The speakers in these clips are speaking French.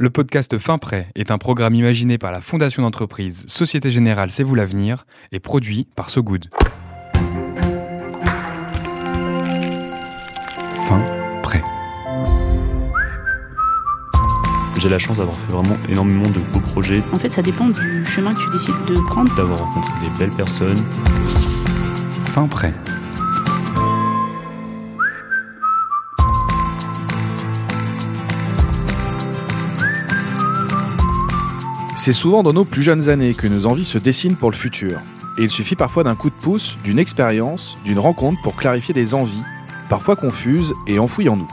Le podcast Fin Prêt est un programme imaginé par la fondation d'entreprise Société Générale C'est vous l'avenir et produit par So Good. Fin Prêt. J'ai la chance d'avoir fait vraiment énormément de beaux projets, En fait, ça dépend du chemin que tu décides de prendre. d'avoir rencontré des belles personnes. Fin Prêt. C'est souvent dans nos plus jeunes années que nos envies se dessinent pour le futur. Et il suffit parfois d'un coup de pouce, d'une expérience, d'une rencontre pour clarifier des envies, parfois confuses et enfouies en nous.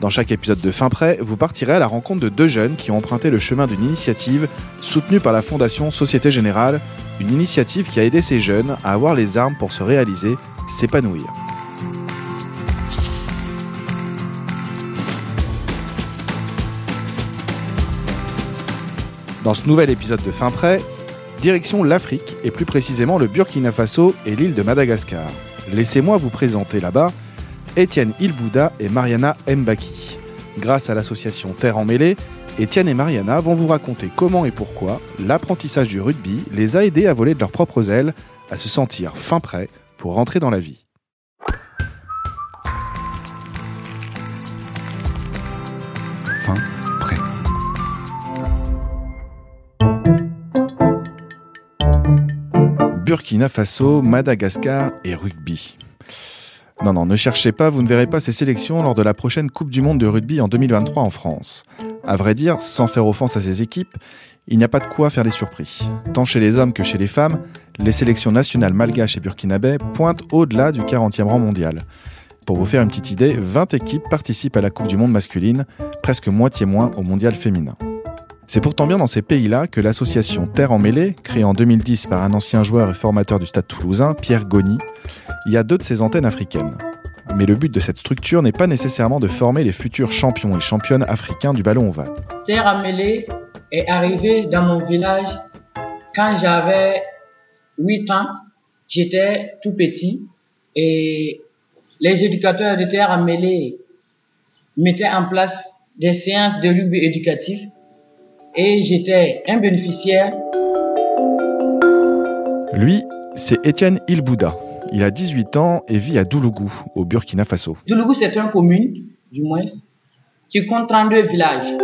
Dans chaque épisode de Fin Prêt, vous partirez à la rencontre de deux jeunes qui ont emprunté le chemin d'une initiative soutenue par la Fondation Société Générale, une initiative qui a aidé ces jeunes à avoir les armes pour se réaliser, s'épanouir. Dans ce nouvel épisode de Fin Prêt, direction l'Afrique et plus précisément le Burkina Faso et l'île de Madagascar. Laissez-moi vous présenter là-bas Étienne Ilbouda et Mariana Mbaki. Grâce à l'association Terre en Mêlée, Étienne et Mariana vont vous raconter comment et pourquoi l'apprentissage du rugby les a aidés à voler de leurs propres ailes, à se sentir fin prêt pour rentrer dans la vie. Fin Burkina Faso, Madagascar et rugby. Non, non, ne cherchez pas, vous ne verrez pas ces sélections lors de la prochaine Coupe du Monde de rugby en 2023 en France. À vrai dire, sans faire offense à ces équipes, il n'y a pas de quoi faire les surpris. Tant chez les hommes que chez les femmes, les sélections nationales malgaches et burkinabais pointent au-delà du 40e rang mondial. Pour vous faire une petite idée, 20 équipes participent à la Coupe du Monde masculine, presque moitié moins au mondial féminin. C'est pourtant bien dans ces pays-là que l'association Terre en Mêlée, créée en 2010 par un ancien joueur et formateur du stade toulousain, Pierre Goni, y a deux de ses antennes africaines. Mais le but de cette structure n'est pas nécessairement de former les futurs champions et championnes africains du ballon ovale. Terre Amélé est arrivé dans mon village quand j'avais 8 ans. J'étais tout petit et les éducateurs de Terre Amélé mettaient en place des séances de rugby éducatif et j'étais un bénéficiaire. Lui, c'est Étienne Ilbouda. Il a 18 ans et vit à Doulougou, au Burkina Faso. Doulougou, c'est une commune, du moins, qui compte 32 villages.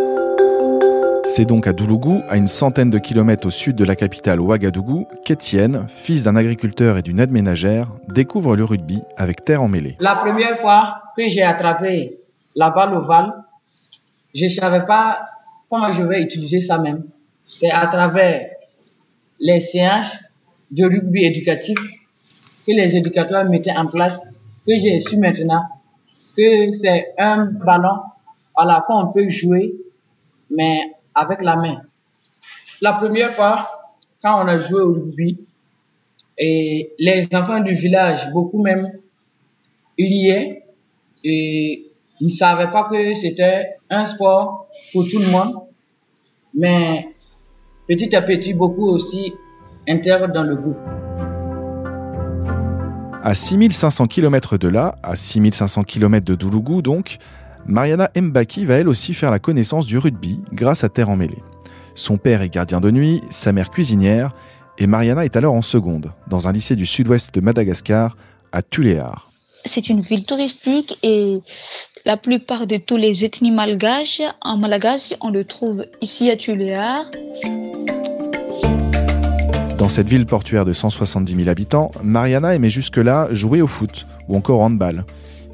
C'est donc à Doulougou, à une centaine de kilomètres au sud de la capitale Ouagadougou, qu'Étienne, fils d'un agriculteur et d'une aide ménagère, découvre le rugby avec Terre en Mêlée. La première fois que j'ai attrapé la balle ovale, je ne savais pas comment je vais utiliser ça même? C'est à travers les séances de rugby éducatif que les éducateurs mettaient en place que j'ai su maintenant que c'est un ballon voilà, qu'on peut jouer, mais avec la main. La première fois, quand on a joué au rugby, et les enfants du village, beaucoup même, il y et ils ne savaient pas que c'était un sport pour tout le monde, mais petit à petit, beaucoup aussi intègrent dans le groupe. À 6500 km de là, à 6500 km de Doulougou donc, Mariana Mbaki va elle aussi faire la connaissance du rugby grâce à Terre en Mêlée. Son père est gardien de nuit, sa mère cuisinière, et Mariana est alors en seconde, dans un lycée du sud-ouest de Madagascar, à Tuléar. C'est une ville touristique et la plupart de tous les ethnies malgaches en Malagasy, on le trouve ici à Tuléar. Dans cette ville portuaire de 170 000 habitants, Mariana aimait jusque-là jouer au foot ou encore au handball.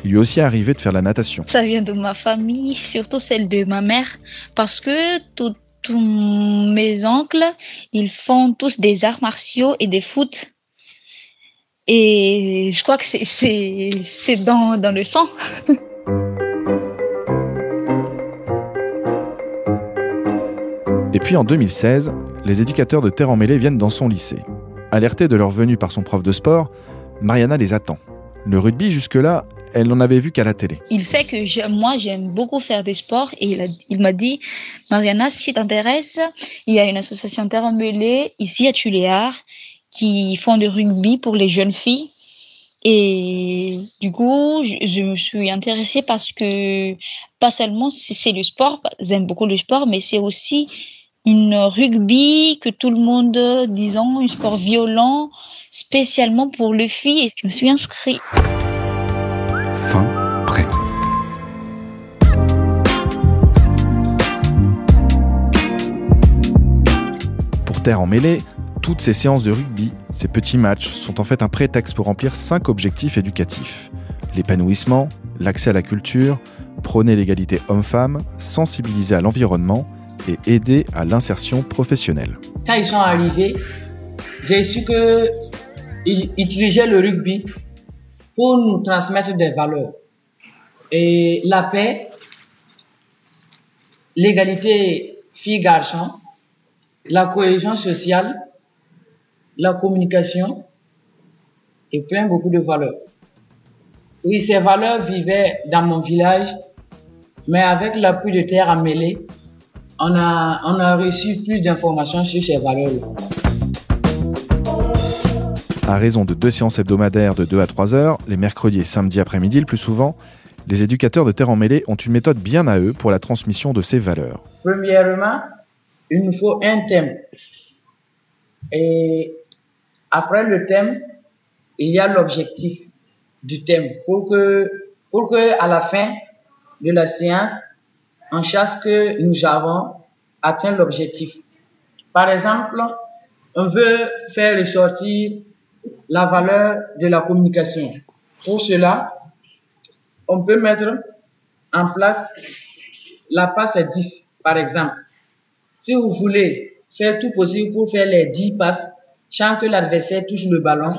Il lui est aussi arrivé de faire la natation. Ça vient de ma famille, surtout celle de ma mère, parce que tous tous mes oncles, ils font tous des arts martiaux et des foot. Et je crois que c'est dans dans le sang. Et puis en 2016, les éducateurs de Terre en Mêlée viennent dans son lycée. Alertés de leur venue par son prof de sport, Mariana les attend. Le rugby, jusque-là, elle n'en avait vu qu'à la télé. Il sait que moi j'aime beaucoup faire des sports et il, a- il m'a dit Mariana si t'intéresse il y a une association terre mêlée ici à Tuléar qui font du rugby pour les jeunes filles Et du coup, je, me suis intéressée parce que pas seulement c'est le sport, j'aime beaucoup le sport, mais c'est aussi une rugby que tout le monde, disons, un sport violent, spécialement pour les filles. Et je me suis inscrite. Fin prêt. Pour Terre en mêlée, toutes ces séances de rugby, ces petits matchs, sont en fait un prétexte pour remplir cinq objectifs éducatifs. L'épanouissement, l'accès à la culture, prôner l'égalité homme-femme, sensibiliser à l'environnement et aider à l'insertion professionnelle. Quand ils sont arrivés, j'ai su qu'ils utilisaient le rugby pour nous transmettre des valeurs. Et la paix, l'égalité filles-garçons, la cohésion sociale la communication et plein beaucoup de valeurs. Oui, ces valeurs vivaient dans mon village, mais avec l'appui de Terre à Mêlée, on a, on a reçu plus d'informations sur ces valeurs-là. À raison de deux séances hebdomadaires de 2 à 3 heures, les mercredis et samedis après-midi le plus souvent, les éducateurs de Terre en Mêlée ont une méthode bien à eux pour la transmission de ces valeurs. Premièrement, il nous faut un thème. Et après le thème, il y a l'objectif du thème pour que, pour que à la fin de la séance, on chasse que nous avons atteint l'objectif. Par exemple, on veut faire ressortir la valeur de la communication. Pour cela, on peut mettre en place la passe 10, par exemple. Si vous voulez faire tout possible pour faire les 10 passes, sans que l'adversaire touche le ballon,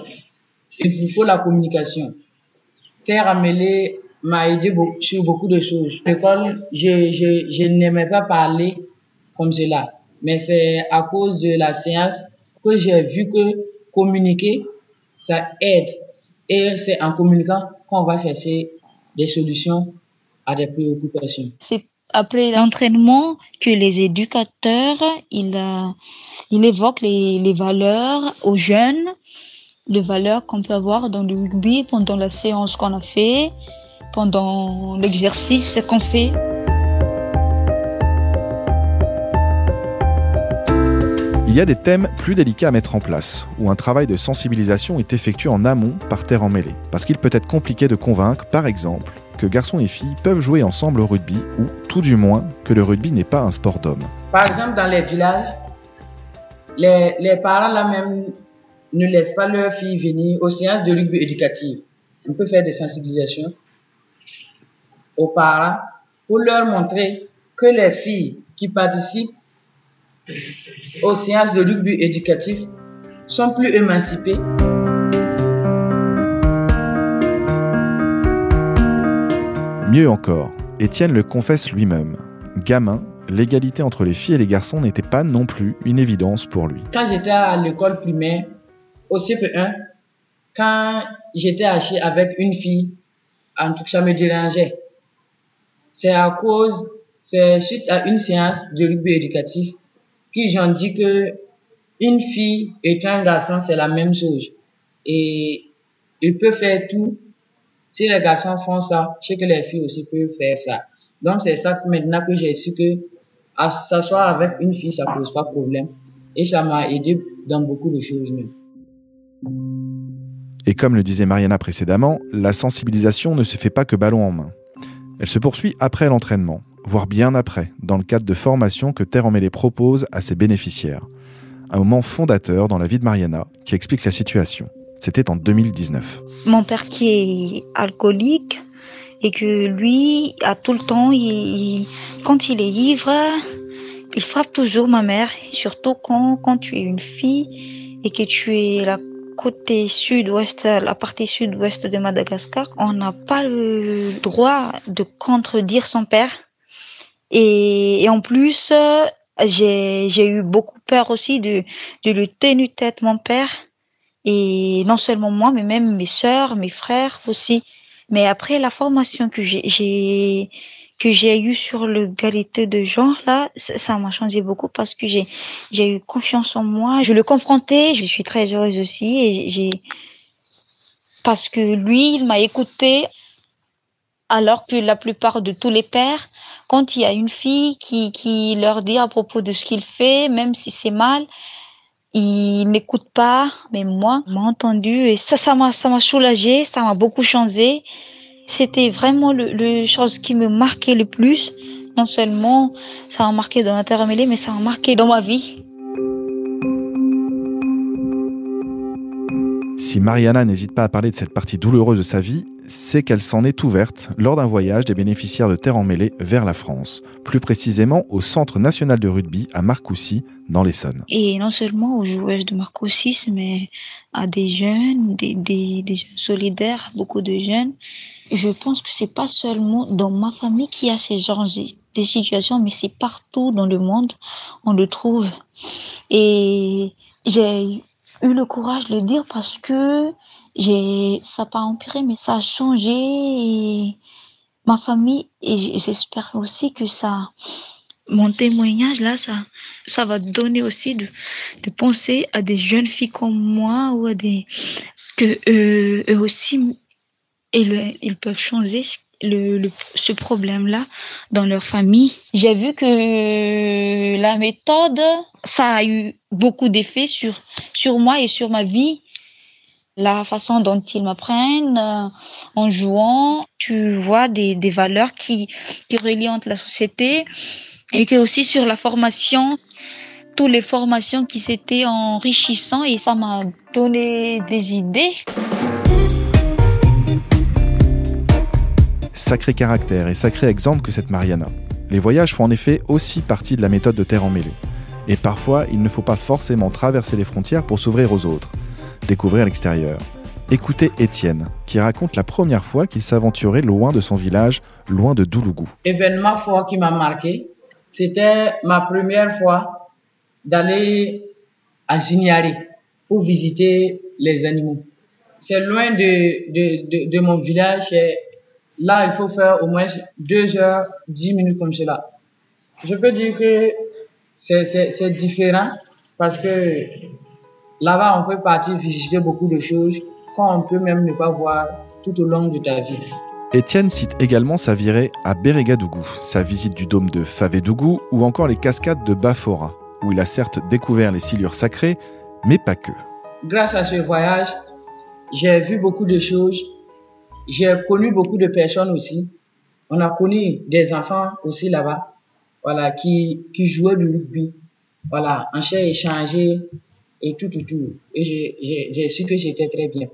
il vous faut la communication. Terre Amélé m'a aidé sur beaucoup de choses. L'école, je, je, je n'aimais pas parler comme cela, mais c'est à cause de la séance que j'ai vu que communiquer, ça aide. Et c'est en communiquant qu'on va chercher des solutions à des préoccupations. Après l'entraînement que les éducateurs, ils, il évoque les, les valeurs aux jeunes, les valeurs qu'on peut avoir dans le rugby pendant la séance qu'on a fait, pendant l'exercice qu'on fait. Il y a des thèmes plus délicats à mettre en place, où un travail de sensibilisation est effectué en amont par terre emmêlée. Parce qu'il peut être compliqué de convaincre, par exemple, que garçons et filles peuvent jouer ensemble au rugby, ou tout du moins que le rugby n'est pas un sport d'homme. Par exemple, dans les villages, les, les parents là même ne laissent pas leurs filles venir aux séances de rugby éducative. On peut faire des sensibilisations aux parents pour leur montrer que les filles qui participent aux séances de rugby éducatif sont plus émancipées. Mieux encore, Étienne le confesse lui-même. Gamin, l'égalité entre les filles et les garçons n'était pas non plus une évidence pour lui. Quand j'étais à l'école primaire, au CP1, quand j'étais assis avec une fille, en tout cas, ça me dérangeait. C'est à cause, c'est suite à une séance de rugby éducatif qu'ils ont dit que une fille et un garçon, c'est la même chose. Et ils peuvent faire tout. Si les garçons font ça, je sais que les filles aussi peuvent faire ça. Donc, c'est ça que maintenant que j'ai su que s'asseoir avec une fille, ça pose pas de problème. Et ça m'a aidé dans beaucoup de choses. Et comme le disait Mariana précédemment, la sensibilisation ne se fait pas que ballon en main. Elle se poursuit après l'entraînement, voire bien après, dans le cadre de formations que Terre Emmêlée propose à ses bénéficiaires. Un moment fondateur dans la vie de Mariana qui explique la situation. C'était en 2019. Mon père qui est alcoolique et que lui, à tout le temps, quand il est ivre, il frappe toujours ma mère, surtout quand, quand tu es une fille et que tu es la côté sud-ouest, la partie sud-ouest de Madagascar, on n'a pas le droit de contredire son père. Et, en plus, j'ai eu beaucoup peur aussi de, de lui tenir tête mon père. Et non seulement moi, mais même mes sœurs, mes frères aussi. Mais après la formation que j'ai que j'ai eu sur l'égalité de genre là, ça m'a changé beaucoup parce que j'ai j'ai eu confiance en moi. Je le confrontais, je suis très heureuse aussi et j'ai parce que lui, il m'a écouté alors que la plupart de tous les pères, quand il y a une fille qui, qui leur dit à propos de ce qu'il fait, même si c'est mal, ils n'écoutent pas. Mais moi, m'a entendu et ça, ça m'a, ça m'a soulagé, ça m'a beaucoup changé. C'était vraiment le, le chose qui me marquait le plus. Non seulement ça m'a marqué dans mêlée, mais ça m'a marqué dans ma vie. Si Mariana n'hésite pas à parler de cette partie douloureuse de sa vie, c'est qu'elle s'en est ouverte lors d'un voyage des bénéficiaires de Terre Emmêlée vers la France, plus précisément au Centre national de rugby à Marcoussis, dans l'Essonne. Et non seulement aux joueuses de Marcoussis, mais à des jeunes, des, des, des jeunes solidaires, beaucoup de jeunes. Je pense que c'est pas seulement dans ma famille qu'il y a ces genres de situations, mais c'est partout dans le monde, on le trouve. Et j'ai eu le courage de le dire parce que j'ai, ça pas empiré, mais ça a changé ma famille et j'espère aussi que ça, mon témoignage là, ça, ça va donner aussi de, de penser à des jeunes filles comme moi ou à des, que euh, eux aussi, ils, ils peuvent changer le, ce problème-là dans leur famille. J'ai vu que la méthode, ça a eu beaucoup d'effets sur, sur moi et sur ma vie. La façon dont ils m'apprennent euh, en jouant, tu vois des, des valeurs qui, qui entre la société et que aussi sur la formation, toutes les formations qui s'étaient enrichissant et ça m'a donné des idées. Sacré caractère et sacré exemple que cette Mariana. Les voyages font en effet aussi partie de la méthode de Terre emmêlée. Et parfois, il ne faut pas forcément traverser les frontières pour s'ouvrir aux autres, découvrir l'extérieur. Écoutez Étienne, qui raconte la première fois qu'il s'aventurait loin de son village, loin de Doulougou. Événement fort qui m'a marqué, c'était ma première fois d'aller à Zignari pour visiter les animaux. C'est loin de, de, de, mon village. Là, il faut faire au moins deux heures, dix minutes comme cela. Je peux dire que c'est différent parce que là-bas, on peut partir visiter beaucoup de choses qu'on peut même ne pas voir tout au long de ta vie. Étienne cite également sa virée à Bérégadougou, sa visite du dôme de Favédougou ou encore les cascades de Bafora, où il a certes découvert les silures sacrées, mais pas que. Grâce à ce voyage, j'ai vu beaucoup de choses, j'ai connu beaucoup de personnes aussi. On a connu des enfants aussi là-bas, voilà, qui, qui jouaient du rugby. Voilà, on s'est échangé et tout, tout, tout. Et j'ai su que j'étais très bien.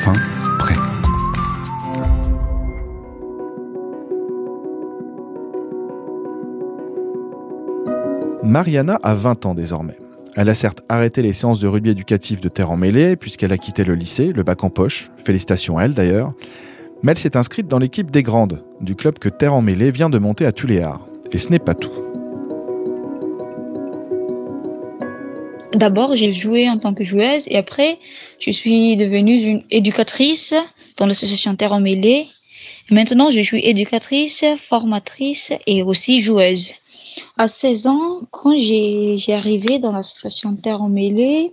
Fin, prêt. Mariana a 20 ans désormais. Elle a certes arrêté les séances de rugby éducatif de terre en mêlée, puisqu'elle a quitté le lycée, le bac en poche, félicitations à elle d'ailleurs, mais elle s'est inscrite dans l'équipe des grandes, du club que Terre en mêlée vient de monter à Tuléar. Et ce n'est pas tout. D'abord, j'ai joué en tant que joueuse et après, je suis devenue une éducatrice dans l'association Terre en mêlée. Maintenant, je suis éducatrice, formatrice et aussi joueuse. À 16 ans, quand j'ai arrivé dans l'association Terre en mêlée,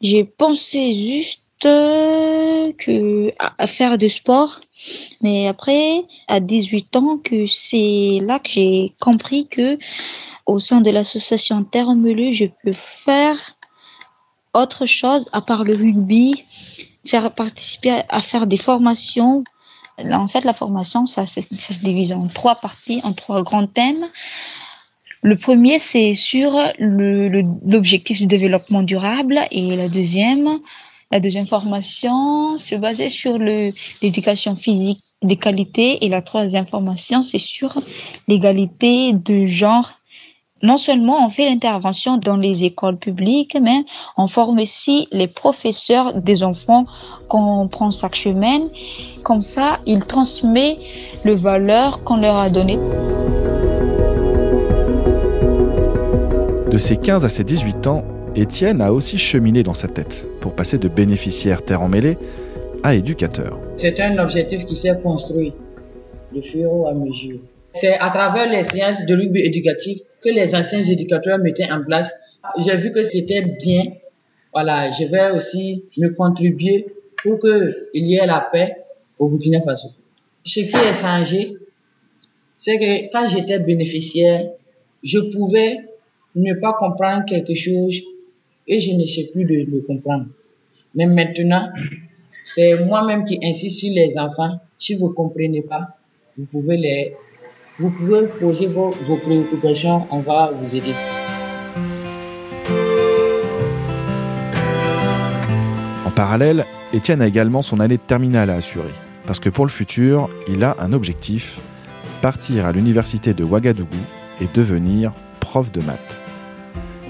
j'ai pensé juste que à faire du sport. Mais après, à 18 ans, que c'est là que j'ai compris que au sein de l'association Terre en mêlée, je peux faire autre chose à part le rugby, faire participer à, faire des formations. en fait, la formation, ça, ça se divise en trois parties, en trois grands thèmes. Le premier, c'est sur l'objectif du développement durable et la deuxième, la deuxième formation se basait sur l'éducation physique de qualité et la troisième formation, c'est sur l'égalité de genre. Non seulement on fait l'intervention dans les écoles publiques, mais on forme aussi les professeurs des enfants qu'on prend chaque semaine. Comme ça, ils transmettent les valeurs qu'on leur a données. De ses 15 à ses 18 ans, Étienne a aussi cheminé dans sa tête pour passer de bénéficiaire terre emmêlée à éducateur. C'est un objectif qui s'est construit de fur et à mesure. C'est à travers les séances de rugby éducatif que les anciens éducateurs mettaient en place J'ai vu que c'était bien. Voilà, je vais aussi me contribuer pour qu'il y ait la paix au Burkina Faso. Ce qui est changé, c'est que quand j'étais bénéficiaire, je pouvais ne pas comprendre quelque chose et je ne sais plus de le comprendre. Mais maintenant, c'est moi-même qui insiste sur les enfants. Si vous ne comprenez pas, vous pouvez les, vous pouvez poser vos, vos préoccupations, on va vous aider. En parallèle, Étienne a également son année de terminale à assurer. Parce que pour le futur, il a un objectif partir à l'université de Ouagadougou et devenir prof de maths.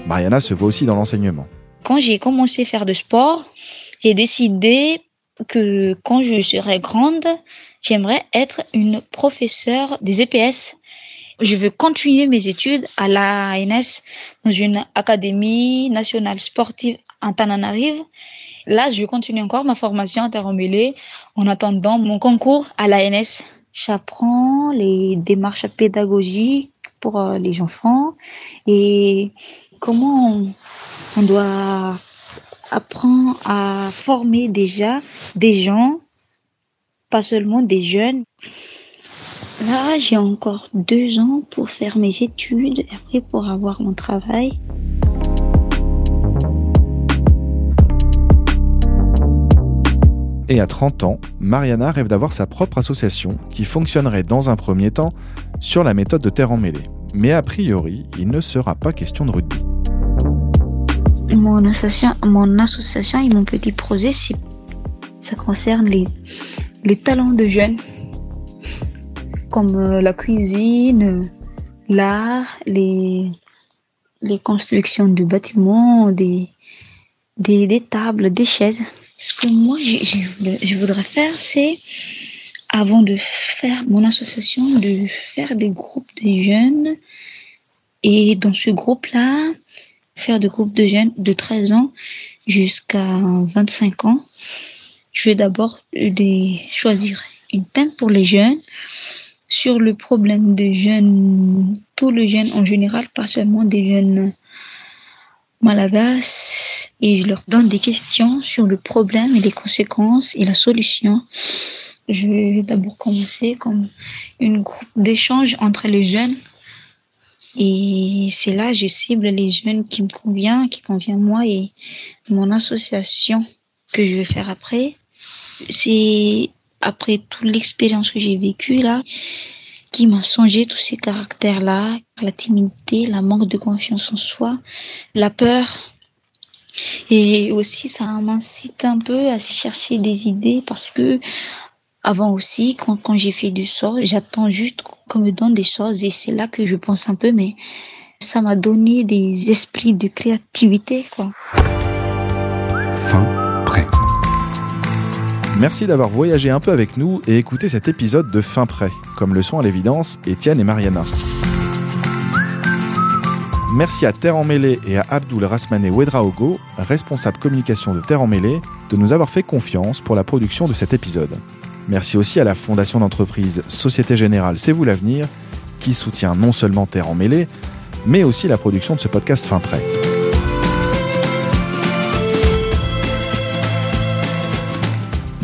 Mariana se voit aussi dans l'enseignement. Quand j'ai commencé à faire de sport, j'ai décidé que quand je serai grande, j'aimerais être une professeure des EPS. Je veux continuer mes études à l'ANS dans une académie nationale sportive en Tananarive. Là, je vais continuer encore ma formation en terre en attendant mon concours à l'ANS. J'apprends les démarches pédagogiques pour euh, les enfants et comment on, doit apprendre à former déjà des gens, pas seulement des jeunes. Là, j'ai encore deux ans pour faire mes études et après pour avoir mon travail. Et à 30 ans, Mariana rêve d'avoir sa propre association qui fonctionnerait dans un premier temps sur la méthode de terre emmêlée. Mais a priori, il ne sera pas question de rugby. Mon association, mon association et mon petit projet, ça concerne les, les talents de jeunes, comme euh, la cuisine, l'art, les, les constructions de bâtiments, des, des, tables, des chaises. Ce que moi, je, je voudrais faire, c'est, avant de faire mon association, de faire des groupes de jeunes. Et dans ce groupe-là, faire des groupes de jeunes de 13 ans jusqu'à 25 ans. Je vais d'abord choisir une thème pour les jeunes sur le problème des jeunes, tous les jeunes en général, pas seulement des jeunes malagas et je leur donne des questions sur le problème et les conséquences et la solution. Je vais d'abord commencer comme une groupe d'échange entre les jeunes et c'est là je cible les jeunes qui me convient, qui convient moi et mon association que je vais faire après. C'est après toute l'expérience que j'ai vécue là qui m'a changé tous ces caractères-là, la timidité, la manque de confiance en soi, la peur. Et aussi, ça m'incite un peu à chercher des idées parce que avant aussi, quand, quand j'ai fait du sort, j'attends juste qu'on me donne des choses et c'est là que je pense un peu, mais ça m'a donné des esprits de créativité, quoi. Fin prêt. Merci d'avoir voyagé un peu avec nous et écouté cet épisode de Fin Prêt, comme le sont à l'évidence Étienne et Mariana. Merci à Terre Emmêlée et à Abdul Rasmané Ouedraogo, responsable communication de Terre Emmêlée, de nous avoir fait confiance pour la production de cet épisode. Merci aussi à la fondation d'entreprise Société Générale C'est vous l'avenir, qui soutient non seulement Terre Emmêlée, mais aussi la production de ce podcast Fin Prêt.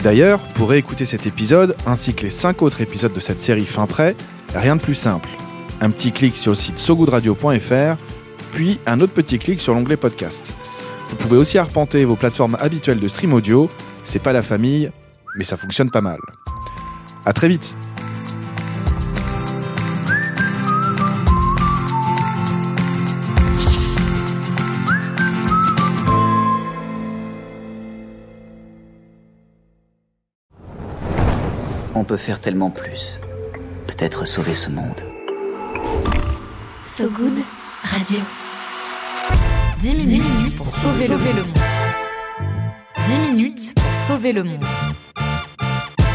D'ailleurs, pour réécouter cet épisode, ainsi que les 5 autres épisodes de cette série Fin Prêt, rien de plus simple. Un petit clic sur le site sogoodradio.fr, puis un autre petit clic sur l'onglet podcast. Vous pouvez aussi arpenter vos plateformes habituelles de stream audio, c'est pas la famille, mais ça fonctionne pas mal. À très vite On peut faire tellement plus. Peut-être sauver ce monde. So Good Radio. 10 minutes, minutes pour sauver, le, monde. 10 minutes pour sauver le monde.